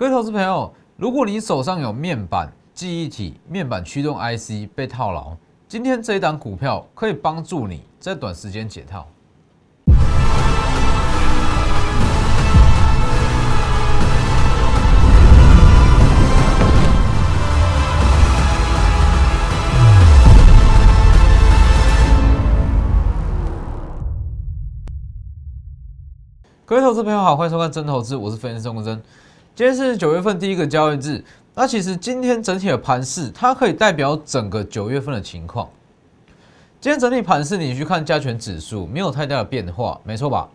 各位投资朋友，如果你手上有面板、记忆体、面板驱动 IC 被套牢，今天这一档股票可以帮助你在短时间解套。各位投资朋友好，欢迎收看真投资，我是分析师钟国珍。今天是九月份第一个交易日，那其实今天整体的盘势，它可以代表整个九月份的情况。今天整体盘势，你去看加权指数没有太大的变化，没错吧？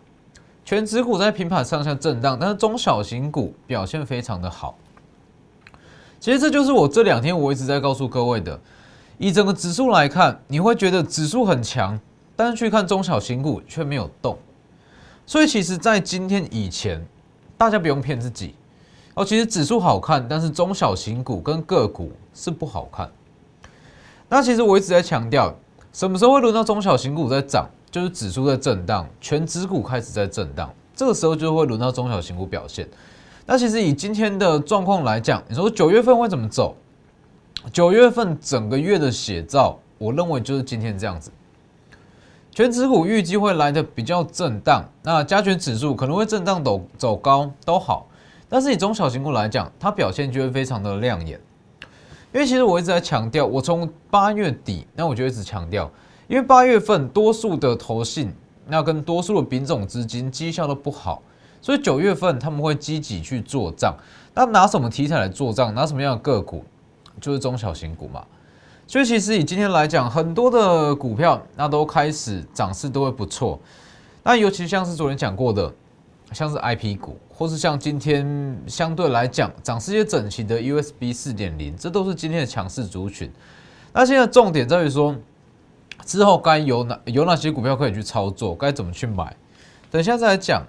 全指股在平盘上下震荡，但是中小型股表现非常的好。其实这就是我这两天我一直在告诉各位的，以整个指数来看，你会觉得指数很强，但是去看中小型股却没有动。所以其实，在今天以前，大家不用骗自己哦。其实指数好看，但是中小型股跟个股是不好看。那其实我一直在强调，什么时候会轮到中小型股在涨？就是指数在震荡，全指股开始在震荡，这个时候就会轮到中小型股表现。那其实以今天的状况来讲，你说九月份会怎么走？九月份整个月的写照，我认为就是今天这样子。全指股预计会来的比较震荡，那加权指数可能会震荡走走高都好，但是以中小型股来讲，它表现就会非常的亮眼。因为其实我一直在强调，我从八月底，那我就一直强调，因为八月份多数的投信，那跟多数的品种资金绩效都不好，所以九月份他们会积极去做账。那拿什么题材来做账？拿什么样的个股？就是中小型股嘛。所以其实以今天来讲，很多的股票那都开始涨势都会不错。那尤其像是昨天讲过的，像是 I P 股，或是像今天相对来讲涨势也整齐的 U S B 四点零，这都是今天的强势族群。那现在重点在于说，之后该有哪有哪些股票可以去操作，该怎么去买？等下再来讲。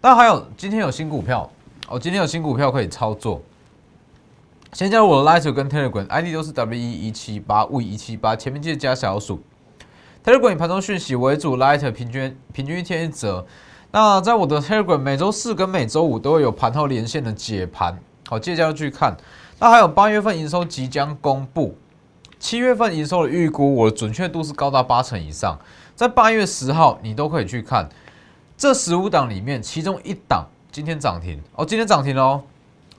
那还有今天有新股票哦，今天有新股票可以操作。先加入我的 Lighter 跟 Telegram，ID 都是 W E 一七八 V 一七八，前面记得加小数。Telegram 以盘中讯息为主，Lighter 平均平均一天一折。那在我的 Telegram 每周四跟每周五都会有盘后连线的解盘，好，记得加入去看。那还有八月份营收即将公布，七月份营收的预估，我的准确度是高达八成以上。在八月十号，你都可以去看这十五档里面，其中一档今天涨停哦，今天涨停哦，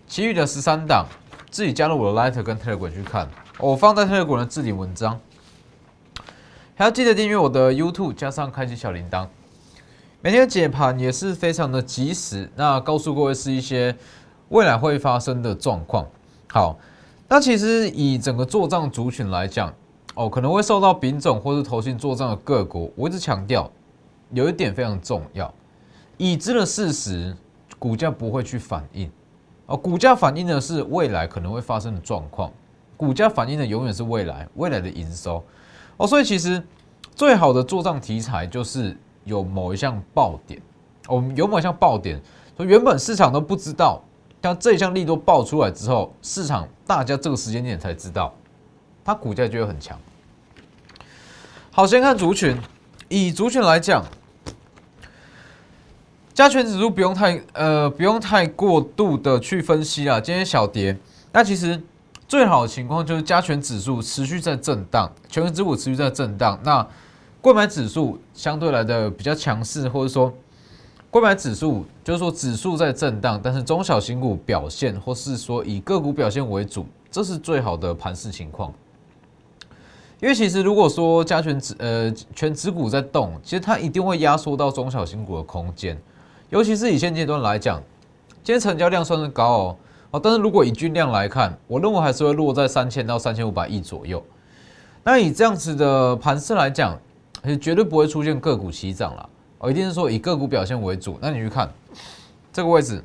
其余的十三档。自己加入我的 Lighter 跟 Telegram 去看，我放在 Telegram 的置顶文章，还要记得订阅我的 YouTube，加上开启小铃铛，每天解盘也是非常的及时。那告诉各位是一些未来会发生的状况。好，那其实以整个做账族群来讲，哦，可能会受到丙种或是投信做账的各国，我一直强调有一点非常重要，已知的事实，股价不会去反应。哦，股价反映的是未来可能会发生的状况，股价反映的永远是未来未来的营收。哦，所以其实最好的做账题材就是有某一项爆点，我们有某一项爆点，说原本市场都不知道，但这一项利多爆出来之后，市场大家这个时间点才知道，它股价就会很强。好，先看族群，以族群来讲。加权指数不用太呃不用太过度的去分析啊，今天小跌，那其实最好的情况就是加权指数持续在震荡，全指股持续在震荡，那购买指数相对来的比较强势，或者说购买指数就是说指数在震荡，但是中小型股表现或是说以个股表现为主，这是最好的盘势情况。因为其实如果说加权指呃全指股在动，其实它一定会压缩到中小型股的空间。尤其是以现阶段来讲，今天成交量算是高哦，哦，但是如果以均量来看，我认为还是会落在三千到三千五百亿左右。那以这样子的盘势来讲，是绝对不会出现个股齐涨了，哦，一定是说以个股表现为主。那你去看这个位置，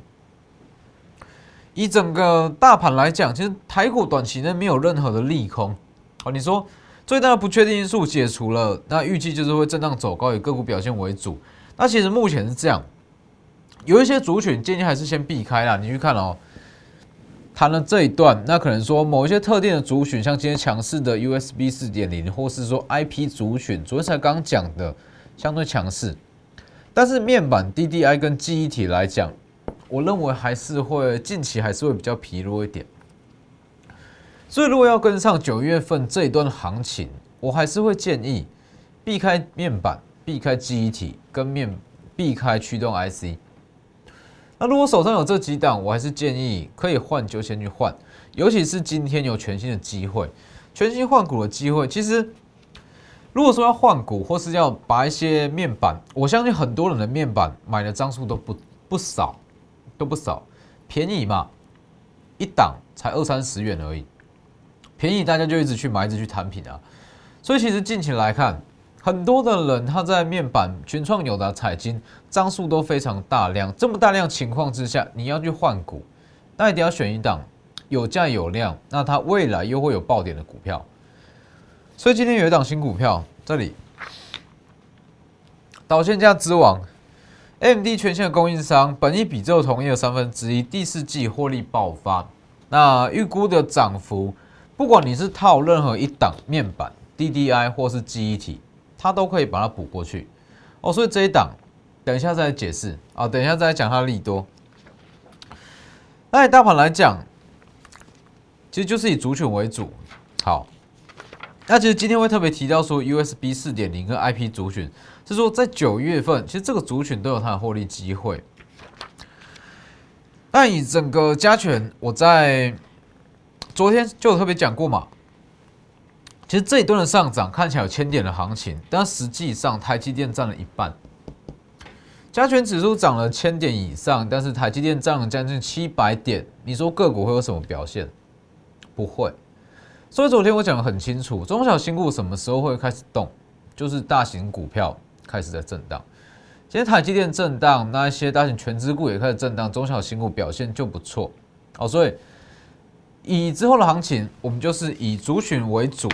以整个大盘来讲，其实台股短期内没有任何的利空，哦，你说最大的不确定因素解除了，那预计就是会震荡走高，以个股表现为主。那其实目前是这样。有一些族群建议还是先避开啦。你去看哦，谈了这一段，那可能说某一些特定的族群，像今天强势的 USB 四点零，或是说 IP 族群，昨天才刚讲的相对强势。但是面板 DDI 跟记忆体来讲，我认为还是会近期还是会比较疲弱一点。所以如果要跟上九月份这一段行情，我还是会建议避开面板、避开记忆体跟面、避开驱动 IC。那如果手上有这几档，我还是建议可以换就先去换，尤其是今天有全新的机会，全新换股的机会。其实如果说要换股，或是要把一些面板，我相信很多人的面板买的张数都不不少，都不少，便宜嘛，一档才二三十元而已，便宜大家就一直去买，一直去摊平啊。所以其实近期来看。很多的人他在面板群创有的彩金张数都非常大量，这么大量情况之下，你要去换股，那一定要选一档有价有量，那它未来又会有爆点的股票。所以今天有一档新股票，这里导线价之王，MD 全线的供应商，本益比只有同业的三分之一，第四季获利爆发，那预估的涨幅，不管你是套任何一档面板 DDI 或是记忆体。它都可以把它补过去哦，所以这一档等一下再解释啊，等一下再讲它的利多。那以大盘来讲，其实就是以族群为主。好，那其实今天会特别提到说 USB 四点零跟 IP 族群，是说在九月份，其实这个族群都有它的获利机会。那以整个加权，我在昨天就有特别讲过嘛。其实这一段的上涨看起来有千点的行情，但实际上台积电占了一半。加权指数涨了千点以上，但是台积电涨了将近七百点。你说个股会有什么表现？不会。所以昨天我讲的很清楚，中小型股什么时候会开始动？就是大型股票开始在震荡。今天台积电震荡，那一些大型全资股也开始震荡，中小型股表现就不错。好，所以以之后的行情，我们就是以族群为主。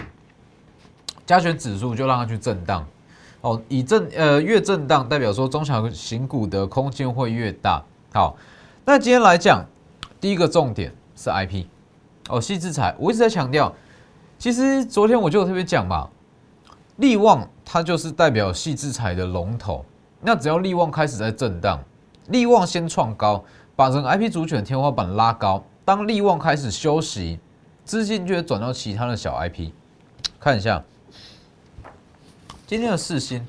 加权指数就让它去震荡，哦，以震呃越震荡，代表说中小型股的空间会越大。好，那今天来讲，第一个重点是 I P，哦，细制裁，我一直在强调，其实昨天我就特别讲嘛，利旺它就是代表细制裁的龙头，那只要利旺开始在震荡，利旺先创高，把整个 I P 主选天花板拉高，当利旺开始休息，资金就会转到其他的小 I P，看一下。今天的四星，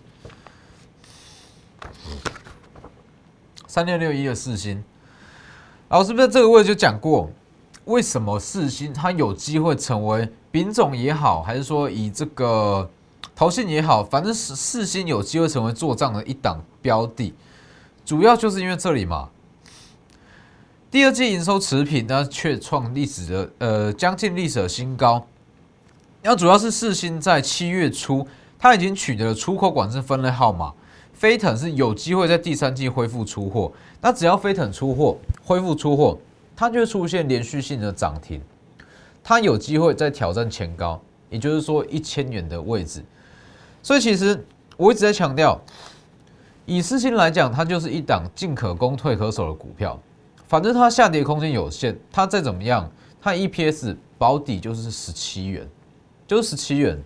三六六一的四星，老师不是这个位置就讲过，为什么四星它有机会成为丙种也好，还是说以这个投信也好，反正是四星有机会成为做账的一档标的，主要就是因为这里嘛，第二季营收持平，那却创历史的呃将近历史的新高，那主要是四星在七月初。它已经取得了出口管制分类号码，飞腾是有机会在第三季恢复出货。那只要飞腾出货，恢复出货，它就会出现连续性的涨停，它有机会再挑战前高，也就是说一千元的位置。所以其实我一直在强调，以私心来讲，它就是一档进可攻退可守的股票，反正它下跌空间有限，它再怎么样，它 EPS 保底就是十七元，就是十七元。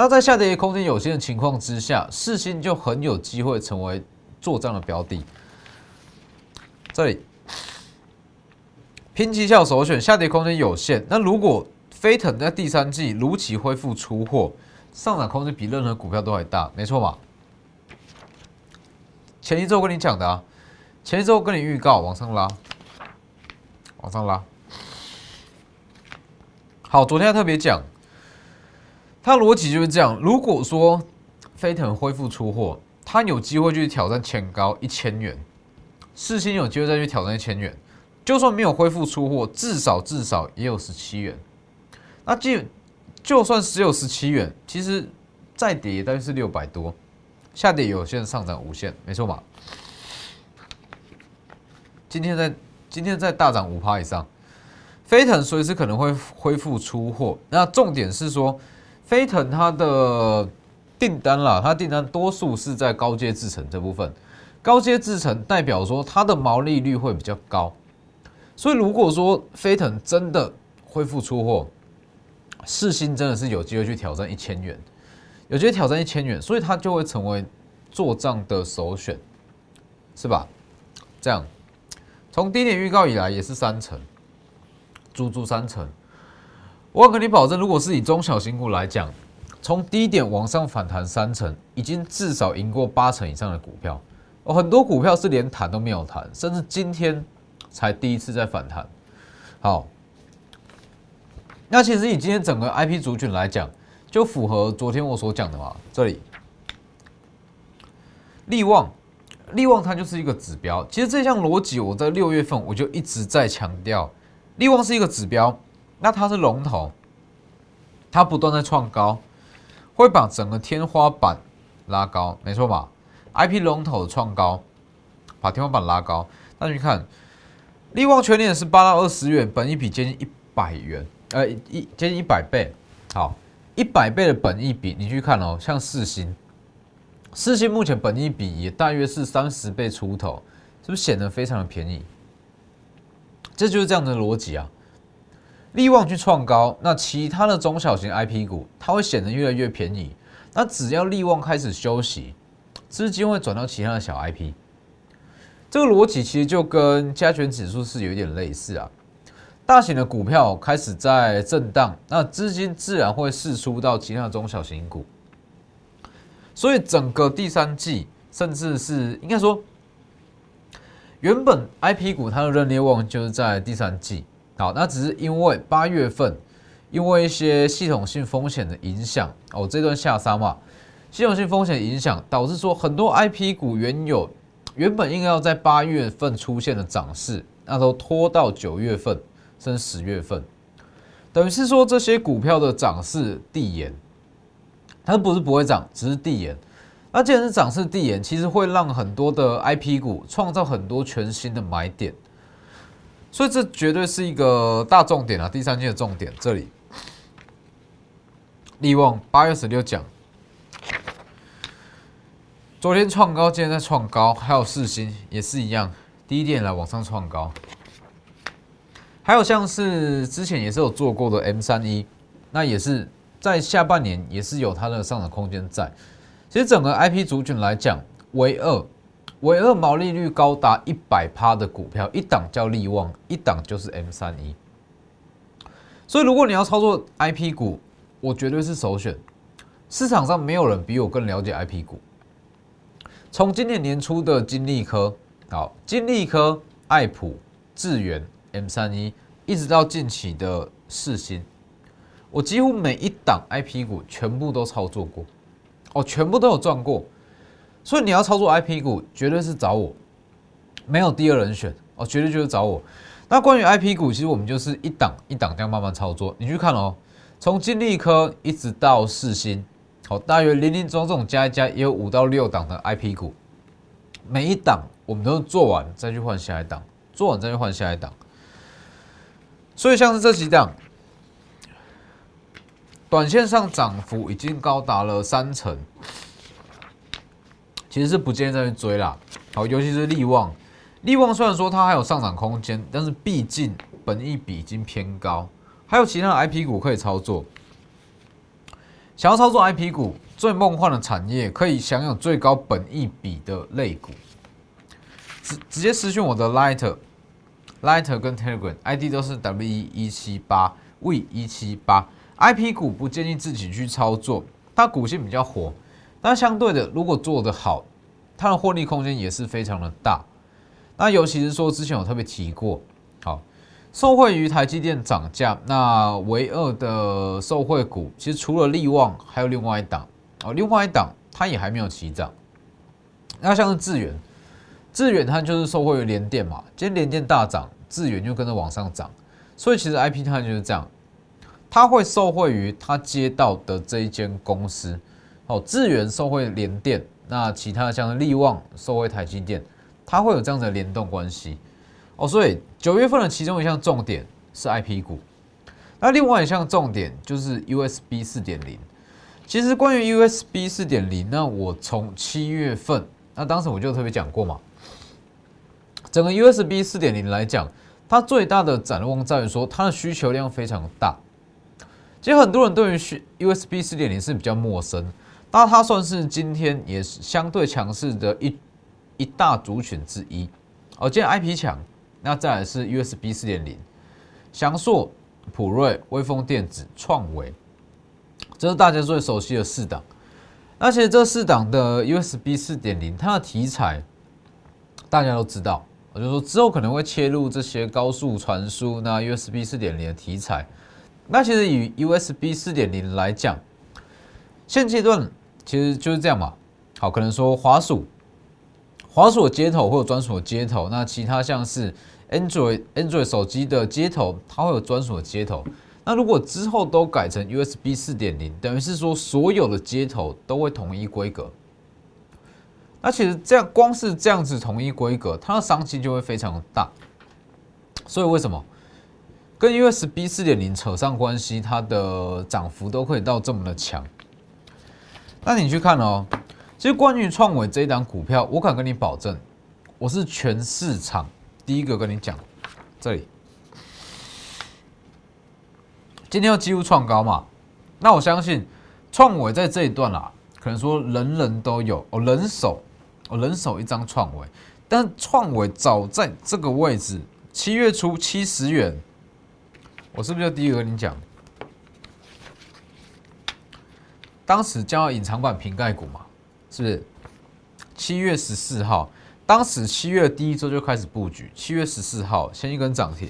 那在下跌空间有限的情况之下，四星就很有机会成为做账的标的。这里拼绩效首选，下跌空间有限。那如果飞腾在第三季如期恢复出货，上涨空间比任何股票都还大，没错吧？前一周跟你讲的啊，前一周跟你预告往上拉，往上拉。好，昨天特别讲。它逻辑就是这样：如果说飞腾恢复出货，它有机会去挑战前高一千元；四星有机会再去挑战一千元。就算没有恢复出货，至少至少也有十七元。那就就算只有十七元，其实再跌大约是六百多，下跌有限，上涨无限，没错吧？今天在今天在大涨五趴以上，飞腾随时可能会恢复出货。那重点是说。飞腾它的订单啦，它订单多数是在高阶制程这部分，高阶制程代表说它的毛利率会比较高，所以如果说飞腾真的恢复出货，四星真的是有机会去挑战一千元，有机会挑战一千元，所以它就会成为做账的首选，是吧？这样从低点预告以来也是三成，足足三成。我跟你保证，如果是以中小型股来讲，从低点往上反弹三成，已经至少赢过八成以上的股票。哦，很多股票是连弹都没有弹，甚至今天才第一次在反弹。好，那其实以今天整个 IP 族群来讲，就符合昨天我所讲的嘛。这里，利旺，利旺它就是一个指标。其实这项逻辑我在六月份我就一直在强调，利旺是一个指标，那它是龙头，它不断在创高。会把整个天花板拉高，没错吧？IP 龙头的创高，把天花板拉高。那你看，利旺全年是八到二十元，本一比接近一百元，呃，一接近一百倍。好，一百倍的本一比，你去看哦，像四星，四星目前本一比也大约是三十倍出头，是不是显得非常的便宜？这就是这样的逻辑啊。利旺去创高，那其他的中小型 IP 股它会显得越来越便宜。那只要利旺开始休息，资金会转到其他的小 IP。这个逻辑其实就跟加权指数是有点类似啊。大型的股票开始在震荡，那资金自然会释出到其他的中小型股。所以整个第三季，甚至是应该说，原本 IP 股它的热烈旺就是在第三季。好，那只是因为八月份，因为一些系统性风险的影响，哦，这段下杀嘛，系统性风险影响导致说很多 I P 股原有原本应该要在八月份出现的涨势，那都拖到九月份甚至十月份，等于是说这些股票的涨势递延，它不是不会涨，只是递延。那既然是涨势递延，其实会让很多的 I P 股创造很多全新的买点。所以这绝对是一个大重点啊！第三季的重点，这里利旺八月十六讲，昨天创高，今天在创高，还有四星也是一样，低点来往上创高，还有像是之前也是有做过的 M 三一，那也是在下半年也是有它的上涨空间在。其实整个 IP 族群来讲，唯二。唯二毛利率高达一百趴的股票，一档叫利旺，一档就是 M 三一。所以如果你要操作 IP 股，我绝对是首选。市场上没有人比我更了解 IP 股。从今年年初的金利科，好，金利科、爱普、智源、M 三一，一直到近期的世新，我几乎每一档 IP 股全部都操作过，哦，全部都有赚过。所以你要操作 IP 股，绝对是找我，没有第二人选哦，绝对就是找我。那关于 IP 股，其实我们就是一档一档这样慢慢操作。你去看哦，从金利科一直到世星，好，大约零零总总加一加也有五到六档的 IP 股，每一档我们都做完再去换下一档，做完再去换下一档。所以像是这几档，短线上涨幅已经高达了三成。其实是不建议再去追啦，好，尤其是利旺，利旺虽然说它还有上涨空间，但是毕竟本益比已经偏高，还有其他的 IP 股可以操作。想要操作 IP 股，最梦幻的产业，可以享有最高本益比的类股，直直接私讯我的 Lighter，Lighter 跟 Telegram ID 都是 W 一一七八 V 一七八，IP 股不建议自己去操作，它股性比较火。那相对的，如果做得好，它的获利空间也是非常的大。那尤其是说之前有特别提过，好，受惠于台积电涨价，那唯二的受惠股，其实除了利旺，还有另外一档哦，另外一档它也还没有起涨。那像是智远，智远它就是受惠于联电嘛，今天联电大涨，智远就跟着往上涨，所以其实 I P 它就是这样，它会受惠于它接到的这一间公司。哦，智源受惠联电，那其他像利旺受惠台积电，它会有这样的联动关系。哦，所以九月份的其中一项重点是 IP 股，那另外一项重点就是 USB 四点零。其实关于 USB 四点零，那我从七月份，那当时我就特别讲过嘛，整个 USB 四点零来讲，它最大的展望在于说它的需求量非常大。其实很多人对于 USB 四点零是比较陌生。那它算是今天也是相对强势的一一大族群之一。哦，今天 IP 强，那再来是 USB 四点零，翔硕、普瑞、微风电子、创维，这是大家最熟悉的四档。而且这四档的 USB 四点零，它的题材大家都知道，我就说之后可能会切入这些高速传输，那 USB 四点零的题材。那其实以 USB 四点零来讲，现阶段其实就是这样嘛。好，可能说滑鼠，滑鼠的接头会有专属的接头，那其他像是 Android Android 手机的接头，它会有专属的接头。那如果之后都改成 USB 四点零，等于是说所有的接头都会统一规格。那其实这样光是这样子统一规格，它的商机就会非常大。所以为什么跟 USB 四点零扯上关系，它的涨幅都可以到这么的强？那你去看哦，其实关于创伟这一档股票，我敢跟你保证，我是全市场第一个跟你讲，这里。今天要几乎创高嘛？那我相信创伟在这一段啦，可能说人人都有哦，人手哦，人手一张创伟。但创伟早在这个位置，七月初七十元，我是不是就第一个跟你讲？当时叫隐藏版瓶盖股嘛，是不是？七月十四号，当时七月第一周就开始布局，七月十四号先一根涨停，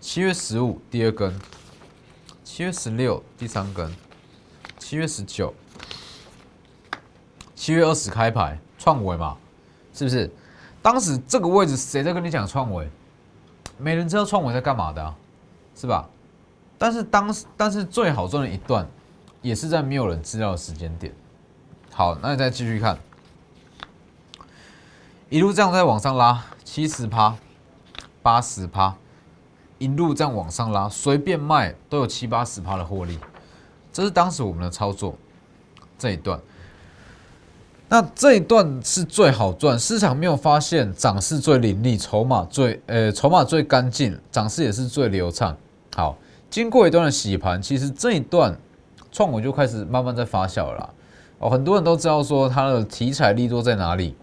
七月十五第二根。七月十六第三根，七月十九，七月二十开牌创维嘛，是不是？当时这个位置谁在跟你讲创维？没人知道创维在干嘛的，是吧？但是当时但是最好赚的一段，也是在没有人知道的时间点。好，那你再继续看，一路这样在往上拉，七十趴，八十趴。一路这样往上拉，随便卖都有七八十趴的获利，这是当时我们的操作这一段。那这一段是最好赚，市场没有发现涨势最凌厉，筹码最呃筹码最干净，涨势也是最流畅。好，经过一段的洗盘，其实这一段创维就开始慢慢在发酵了。哦，很多人都知道说它的题材力度在哪里，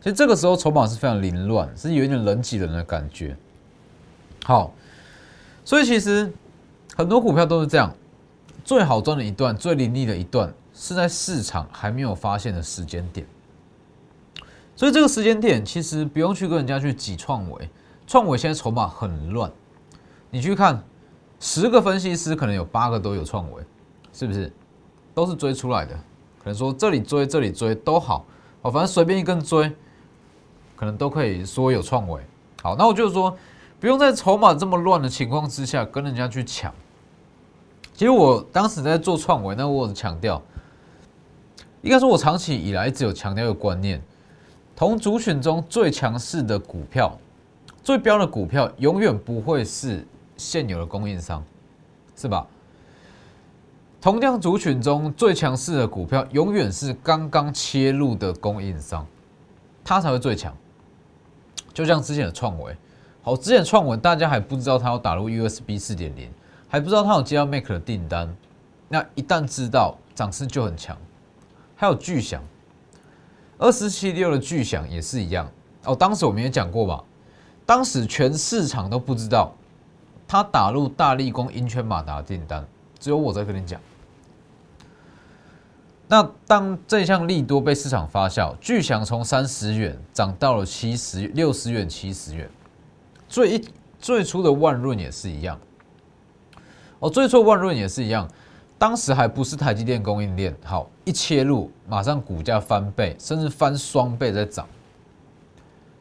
其实这个时候筹码是非常凌乱，是有一点人挤人的感觉。好。所以其实很多股票都是这样，最好赚的一段、最凌厉的一段，是在市场还没有发现的时间点。所以这个时间点其实不用去跟人家去挤创维，创维现在筹码很乱。你去看十个分析师，可能有八个都有创维，是不是？都是追出来的。可能说这里追、这里追都好，哦，反正随便一根追，可能都可以说有创维。好，那我就是说。不用在筹码这么乱的情况之下跟人家去抢。其实我当时在做创维，那我强调，应该说我长期以来只有强调一个观念：同族群中最强势的股票、最标的股票，永远不会是现有的供应商，是吧？同样族群中最强势的股票，永远是刚刚切入的供应商，它才会最强。就像之前的创维。好，之前创维大家还不知道它要打入 USB 四点零，还不知道它有接到 Make 的订单。那一旦知道，涨势就很强。还有巨响，二四七六的巨响也是一样。哦，当时我们也讲过吧，当时全市场都不知道它打入大力光英圈马达订单，只有我在跟你讲。那当这项利多被市场发酵，巨响从三十元涨到了七十六十元、七十元。最一最初的万润也是一样，哦，最初万润也是一样，当时还不是台积电供应链，好一切入，马上股价翻倍，甚至翻双倍在涨。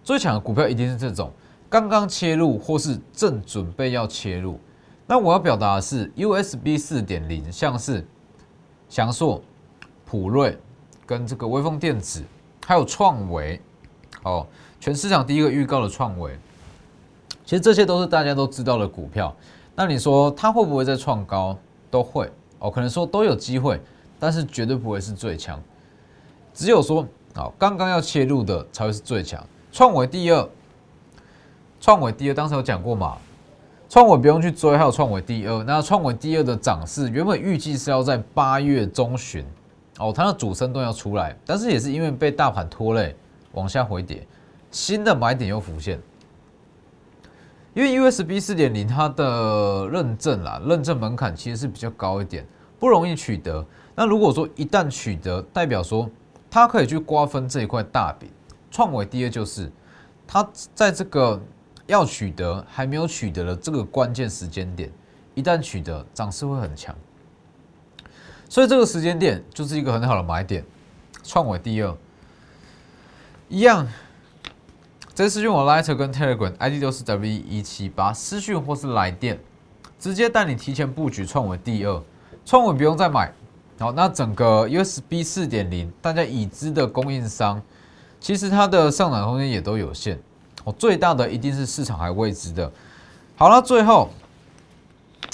最强的股票一定是这种刚刚切入或是正准备要切入。那我要表达的是，USB 四点零，像是翔硕、普瑞跟这个微风电子，还有创维，哦，全市场第一个预告的创维。其实这些都是大家都知道的股票，那你说它会不会再创高？都会哦，可能说都有机会，但是绝对不会是最强。只有说啊，刚刚要切入的才会是最强。创维第二，创维第二，当时有讲过嘛？创维不用去追，还有创维第二。那创维第二的涨势原本预计是要在八月中旬哦，它的主升段要出来，但是也是因为被大盘拖累，往下回跌，新的买点又浮现。因为 USB 四点零它的认证啦，认证门槛其实是比较高一点，不容易取得。那如果说一旦取得，代表说它可以去瓜分这一块大饼。创维第二就是它在这个要取得还没有取得的这个关键时间点，一旦取得，涨势会很强。所以这个时间点就是一个很好的买点。创维第二一样。这私讯我 Lighter 跟 Telegram ID 都是 W 一七八，私讯或是来电，直接带你提前布局创维第二，创维不用再买。好，那整个 USB 四点零，大家已知的供应商，其实它的上涨空间也都有限。哦，最大的一定是市场还未知的。好了，最后，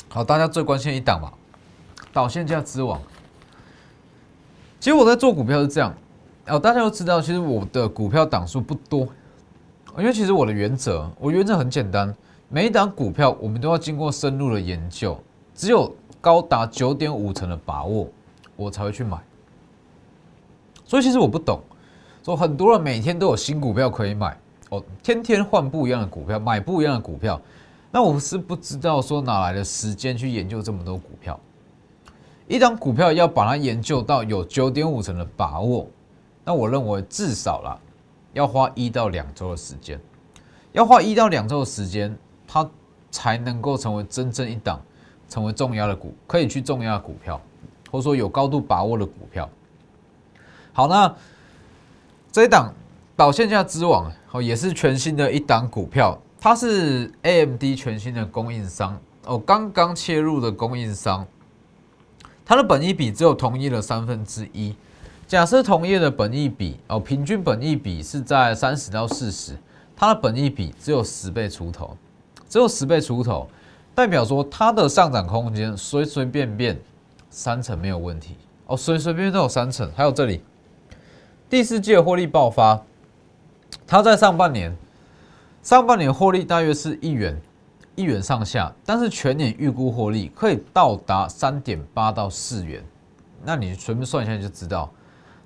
好，大家最关心一档嘛，导线价之王。其实我在做股票是这样，哦，大家都知道，其实我的股票档数不多。因为其实我的原则，我原则很简单，每一档股票我们都要经过深入的研究，只有高达九点五成的把握，我才会去买。所以其实我不懂，说很多人每天都有新股票可以买，哦，天天换不一样的股票，买不一样的股票，那我是不知道说哪来的时间去研究这么多股票。一张股票要把它研究到有九点五成的把握，那我认为至少了。要花一到两周的时间，要花一到两周的时间，它才能够成为真正一档成为重压的股，可以去重压股票，或者说有高度把握的股票。好，那这一档导线价之王哦，也是全新的一档股票，它是 AMD 全新的供应商哦，刚刚切入的供应商，它的本益比只有同业的三分之一。假设同业的本益比哦，平均本益比是在三十到四十，它的本益比只有十倍出头，只有十倍出头，代表说它的上涨空间随随便便三成没有问题哦，随随便便都有三成。还有这里第四季的获利爆发，它在上半年上半年获利大约是一元一元上下，但是全年预估获利可以到达三点八到四元，那你随便算一下就知道。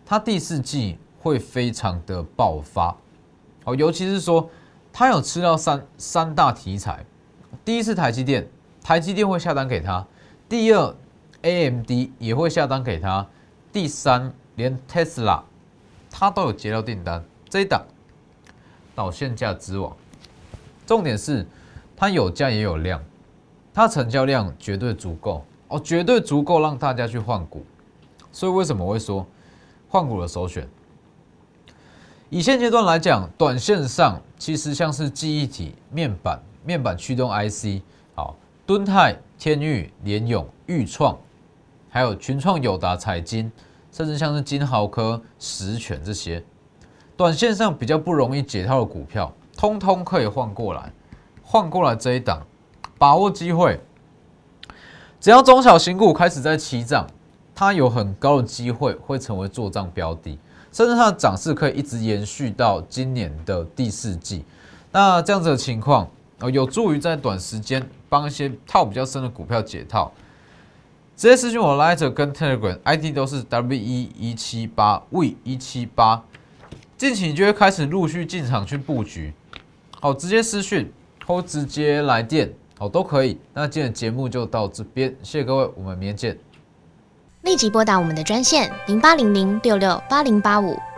它第四季会非常的爆发，哦，尤其是说它有吃到三三大题材，第一是台积电，台积电会下单给他；第二，AMD 也会下单给他；第三，连 Tesla 它都有接到订单。这一档导线价之王，重点是它有价也有量，它成交量绝对足够哦，绝对足够让大家去换股。所以为什么会说？换股的首选，以现阶段来讲，短线上其实像是记忆体、面板、面板驱动 IC，好，敦泰、天域、联永、裕创，还有群创、友达、彩金，甚至像是金豪科、实权这些，短线上比较不容易解套的股票，通通可以换过来，换过来这一档，把握机会，只要中小型股开始在起涨。它有很高的机会会成为做账标的，甚至它的涨势可以一直延续到今年的第四季。那这样子的情况哦，有助于在短时间帮一些套比较深的股票解套。直接私信我拉者跟 Telegram ID 都是 W E 一七八 V 一七八，近期你就会开始陆续进场去布局。好，直接私讯或直接来电，好都可以。那今天的节目就到这边，谢谢各位，我们明天见。立即拨打我们的专线零八零零六六八零八五